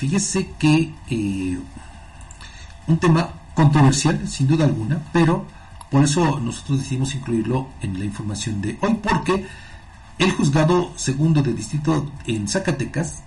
fíjese que eh, un tema controversial, sin duda alguna, pero por eso nosotros decidimos incluirlo en la información de hoy, porque el juzgado segundo de distrito en Zacatecas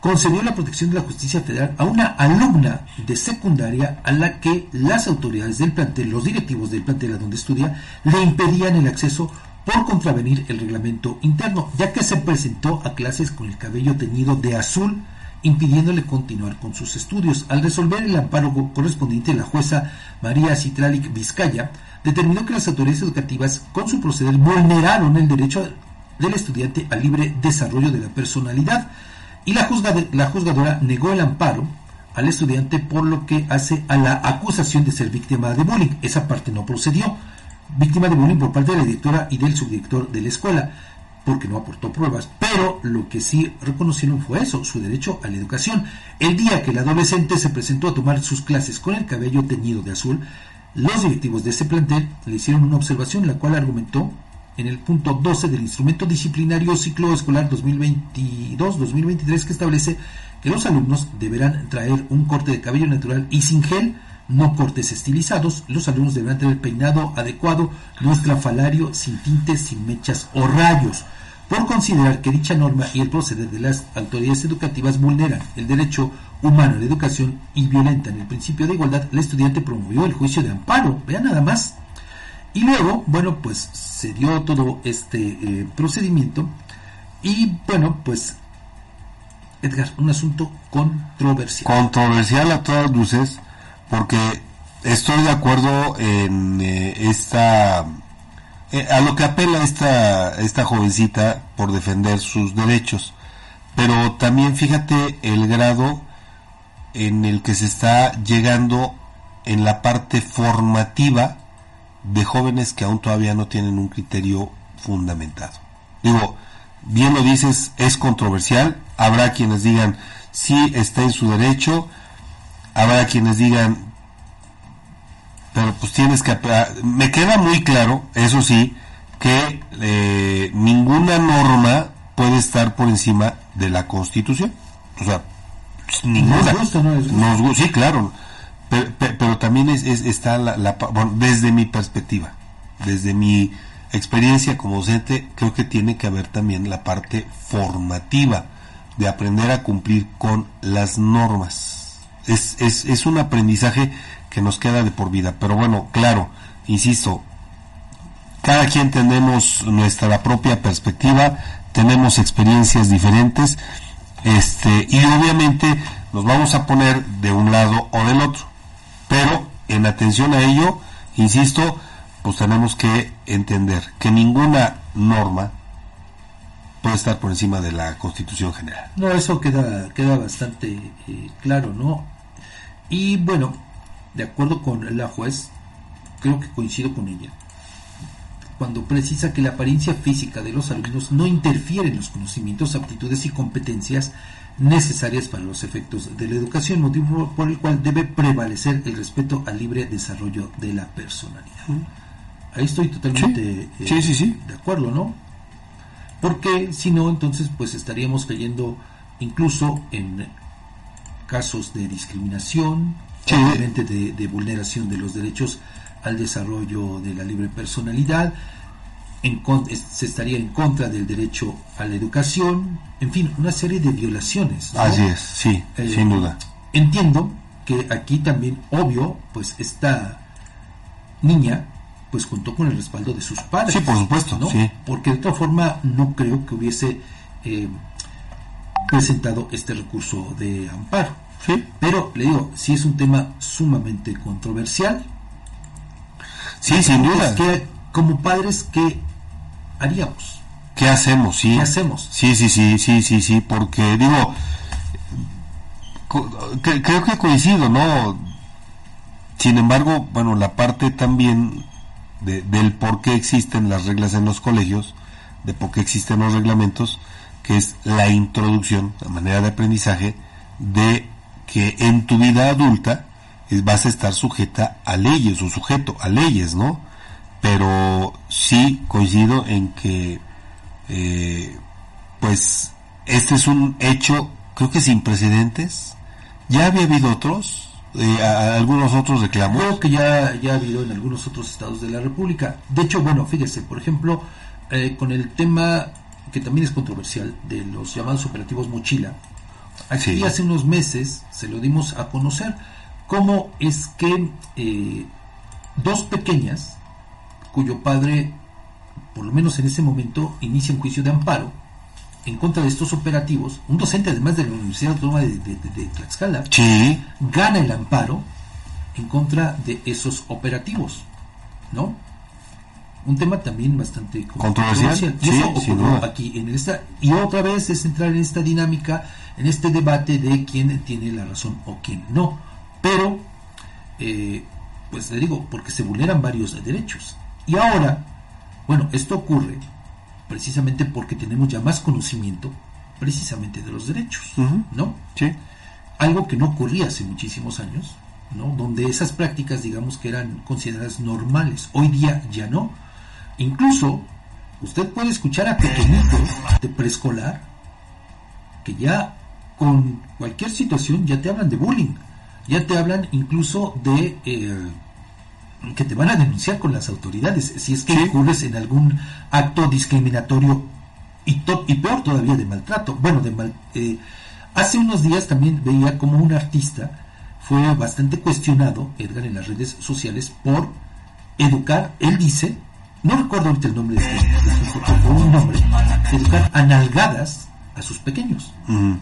concedió la protección de la justicia federal a una alumna de secundaria a la que las autoridades del plantel, los directivos del plantel a donde estudia, le impedían el acceso por contravenir el reglamento interno, ya que se presentó a clases con el cabello teñido de azul, impidiéndole continuar con sus estudios. Al resolver el amparo correspondiente, la jueza María Citralic Vizcaya determinó que las autoridades educativas, con su proceder, vulneraron el derecho del estudiante al libre desarrollo de la personalidad y la, la juzgadora negó el amparo al estudiante por lo que hace a la acusación de ser víctima de bullying. Esa parte no procedió. Víctima de bullying por parte de la directora y del subdirector de la escuela, porque no aportó pruebas. Pero lo que sí reconocieron fue eso, su derecho a la educación. El día que el adolescente se presentó a tomar sus clases con el cabello teñido de azul, los directivos de ese plantel le hicieron una observación, la cual argumentó en el punto 12 del instrumento disciplinario ciclo escolar 2022-2023 que establece que los alumnos deberán traer un corte de cabello natural y sin gel, no cortes estilizados. Los alumnos deberán tener peinado adecuado, no estrafalario, sin tintes, sin mechas o rayos por considerar que dicha norma y el proceder de las autoridades educativas vulneran el derecho humano a la educación y violentan el principio de igualdad, el estudiante promovió el juicio de amparo, vean nada más. Y luego, bueno, pues se dio todo este eh, procedimiento y bueno, pues Edgar, un asunto controversial. Controversial a todas luces, porque estoy de acuerdo en eh, esta eh, a lo que apela esta, esta jovencita por defender sus derechos. Pero también fíjate el grado en el que se está llegando en la parte formativa de jóvenes que aún todavía no tienen un criterio fundamentado. Digo, bien lo dices, es controversial, habrá quienes digan sí está en su derecho, habrá quienes digan pero pues tienes que... Me queda muy claro, eso sí, que eh, ninguna norma puede estar por encima de la Constitución. O sea, pues, ninguna. Nos sí, claro. Pero, también es, está la, bueno, desde mi perspectiva, desde mi experiencia como docente, creo que tiene que haber también la parte formativa de aprender a cumplir con las normas. Es, es, es un aprendizaje que nos queda de por vida. Pero bueno, claro, insisto, cada quien tenemos nuestra propia perspectiva, tenemos experiencias diferentes, este, y obviamente nos vamos a poner de un lado o del otro. Pero en atención a ello, insisto, pues tenemos que entender que ninguna norma puede estar por encima de la Constitución General. No, eso queda, queda bastante eh, claro, ¿no? Y bueno, de acuerdo con la juez, creo que coincido con ella, cuando precisa que la apariencia física de los alumnos no interfiere en los conocimientos, aptitudes y competencias necesarias para los efectos de la educación, motivo por el cual debe prevalecer el respeto al libre desarrollo de la personalidad. Ahí estoy totalmente eh, de acuerdo, ¿no? Porque si no, entonces pues estaríamos cayendo incluso en casos de discriminación, de, vulneración de los derechos al desarrollo de la libre personalidad, se estaría en contra del derecho a la educación, en fin, una serie de violaciones. Así es, sí, eh, sin duda. Entiendo que aquí también, obvio, pues esta niña pues contó con el respaldo de sus padres. Sí, por supuesto, ¿no? Porque de otra forma no creo que hubiese eh, presentado este recurso de amparo. Sí. Pero le digo, si es un tema sumamente controversial. Sí, sin duda. Que, como padres, ¿qué haríamos? ¿Qué hacemos? Sí. ¿Qué hacemos? Sí, sí, sí, sí, sí, sí, porque digo, creo que coincido, ¿no? Sin embargo, bueno, la parte también de, del por qué existen las reglas en los colegios, de por qué existen los reglamentos, que es la introducción, la manera de aprendizaje de que en tu vida adulta vas a estar sujeta a leyes o sujeto a leyes, ¿no? Pero sí coincido en que, eh, pues, este es un hecho, creo que sin precedentes, ¿Ya había habido otros? Eh, ¿Algunos otros reclamos? Creo que ya, ya ha habido en algunos otros estados de la República. De hecho, bueno, fíjese, por ejemplo, eh, con el tema que también es controversial de los llamados operativos mochila. Aquí Sí. hace unos meses se lo dimos a conocer cómo es que eh, dos pequeñas, cuyo padre, por lo menos en ese momento, inicia un juicio de amparo en contra de estos operativos, un docente además de la Universidad Autónoma de, de- de- de Tlaxcala, Sí, gana el amparo en contra de esos operativos, ¿no? Un tema también bastante Controversial, Y sí, eso sin ocurrió duda. aquí en esta y otra vez es entrar en esta dinámica, en este debate de quién tiene la razón o quién no. Pero, eh, pues le digo, porque se vulneran varios derechos. Y ahora, bueno, esto ocurre precisamente porque tenemos ya más conocimiento precisamente de los derechos. ¿no? sí. algo que no ocurría hace muchísimos años, ¿no? donde esas prácticas, digamos que eran consideradas normales. Hoy día ya no. Incluso usted puede escuchar a pequeñitos de preescolar que ya con cualquier situación ya te hablan de bullying, ya te hablan incluso de eh, que te van a denunciar con las autoridades si es que Sí. incurres en algún acto discriminatorio y, to- y peor todavía de maltrato. Bueno, de mal, eh, hace unos días también veía como un artista fue bastante cuestionado, Edgar, en las redes sociales por educar, él dice, no recuerdo ahorita el nombre de este, un nombre, educar a nalgadas a sus pequeños. Ujú.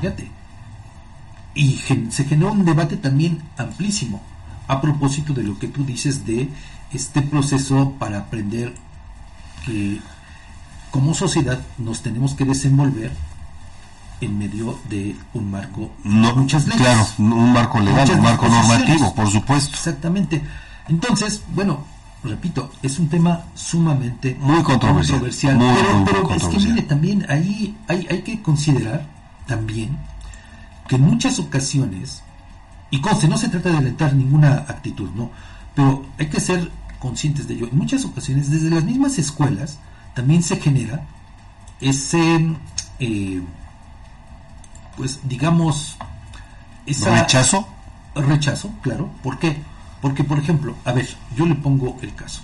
Fíjate. Y gen- se generó un debate también amplísimo a propósito de lo que tú dices de este proceso para aprender que como sociedad nos tenemos que desenvolver en medio de un marco No, muchas leyes. Claro, un marco legal, Muchas un marco normativo, por supuesto. Exactamente. Entonces, bueno, repito, es un tema sumamente Muy controversial. Muy, pero muy, muy pero es que mire, también ahí hay, hay que considerar también que en muchas ocasiones, y conste, no se trata de alentar ninguna actitud, no, pero hay que ser conscientes de ello. En muchas ocasiones, desde las mismas escuelas, también se genera ese, eh, pues digamos, esa ¿Rechazo? rechazo, claro. ¿Por qué? Porque, por ejemplo, a ver, yo le pongo el caso.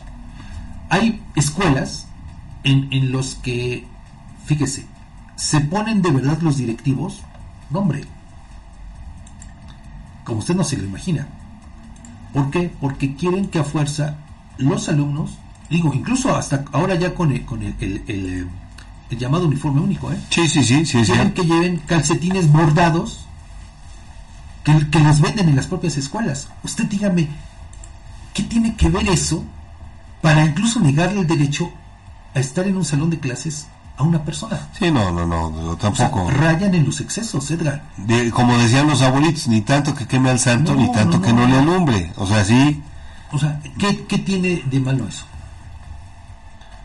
Hay escuelas en, en los que, fíjese, se ponen de verdad los directivos, no hombre, como usted no se lo imagina. ¿Por qué? Porque quieren que a fuerza los alumnos, digo, incluso hasta ahora ya con el, con el, el- el, el llamado uniforme único, ¿eh? Sí, sí, sí, sí, quieren que lleven calcetines bordados que, que los venden en las propias escuelas. Usted dígame, ¿qué tiene que ver eso para incluso negarle el derecho a estar en un salón de clases a una persona? Sí, no, no, no, no, O sea, tampoco. rayan en los excesos, Edgar. De- como decían los abuelitos, ni tanto que queme al santo, No, ni tanto no, que no. no le alumbre. O sea, sí, O sea, ¿qué, qué tiene de malo eso?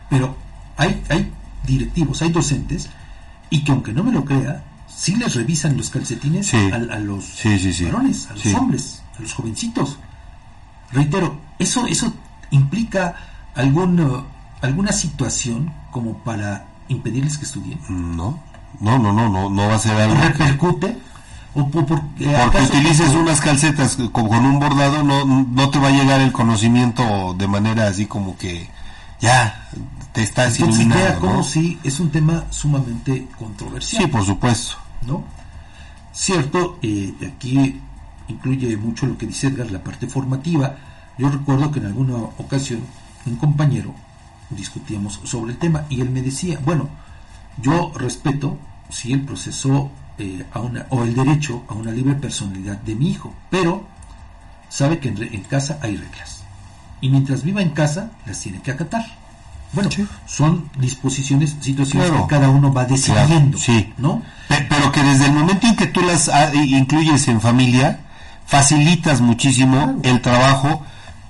Pero hay, hay directivos, hay docentes, y que aunque no me lo crea, sí les revisan los calcetines Sí. a, a los Sí, sí, sí. varones, a los hombres, a los jovencitos. Reitero, eso, eso implica algún, uh, alguna situación como para impedirles que estudien. no, no, no, no, no, no va a ser algo ¿Repercute? ¿O por, por- Porque utilices unas calcetas con, con un bordado, no, no te va a llegar el conocimiento de manera así como que ya te estás Entonces, iluminando, como ¿no? si es un tema sumamente controversial. Sí, por supuesto. ¿no? Cierto, eh, aquí incluye mucho lo que dice Edgar, la parte formativa. Yo recuerdo que en alguna ocasión un compañero discutíamos sobre el tema y él me decía, bueno, yo respeto si el proceso eh, a una, o el derecho a una libre personalidad de mi hijo, pero sabe que en, re- en casa hay reglas. Y mientras viva en casa, las tiene que acatar. Bueno, Sí. son disposiciones, situaciones Claro. que cada uno va decidiendo, sí. ¿no? Pe- Pero que desde el momento en que tú las ah, incluyes en familia, facilitas muchísimo Claro. el trabajo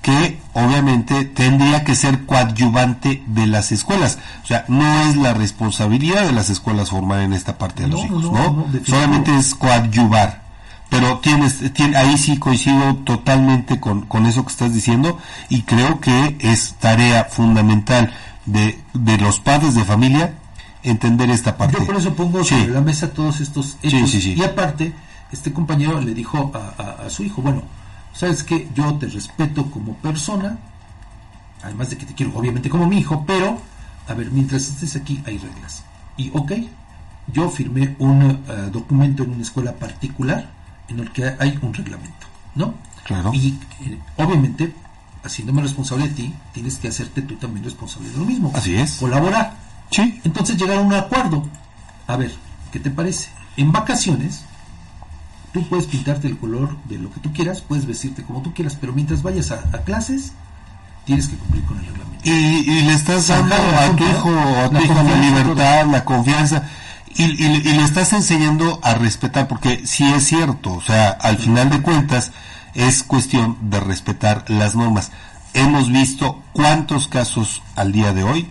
que obviamente tendría que ser coadyuvante de las escuelas. O sea, no es la responsabilidad de las escuelas formar en esta parte de los no, hijos, no, ¿no? Solamente es coadyuvar. Pero tienes, tien- ahí sí coincido totalmente con, con eso que estás diciendo y creo que es tarea fundamental de, de los padres de familia entender esta parte. Yo por eso pongo Sí. sobre la mesa todos estos hechos. sí, sí. Y aparte, este compañero le dijo a, a su hijo, bueno, sabes que yo te respeto como persona, además de que te quiero obviamente como mi hijo, pero, a ver, mientras estés aquí hay reglas. Y ok, yo firmé un eh, documento en una escuela particular en el que hay un reglamento, ¿no? Claro. Y eh, obviamente, haciéndome responsable de ti, tienes que hacerte tú también responsable de lo mismo. Así es. Colaborar. Sí. Entonces llegar a un acuerdo. A ver, ¿qué te parece? En vacaciones, tú puedes pintarte el color de lo que tú quieras, puedes vestirte como tú quieras, pero mientras vayas a, clases, tienes que cumplir con el reglamento. Y, le estás dando a tu hijo, a tu hijo la libertad, la confianza y, le estás enseñando a respetar, porque si es cierto, o sea, al final de cuentas es cuestión de respetar las normas. Hemos visto cuántos casos al día de hoy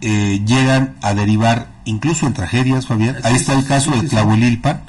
eh, llegan a derivar incluso en tragedias, Fabián. Ahí está el caso de Tlahuelilpan,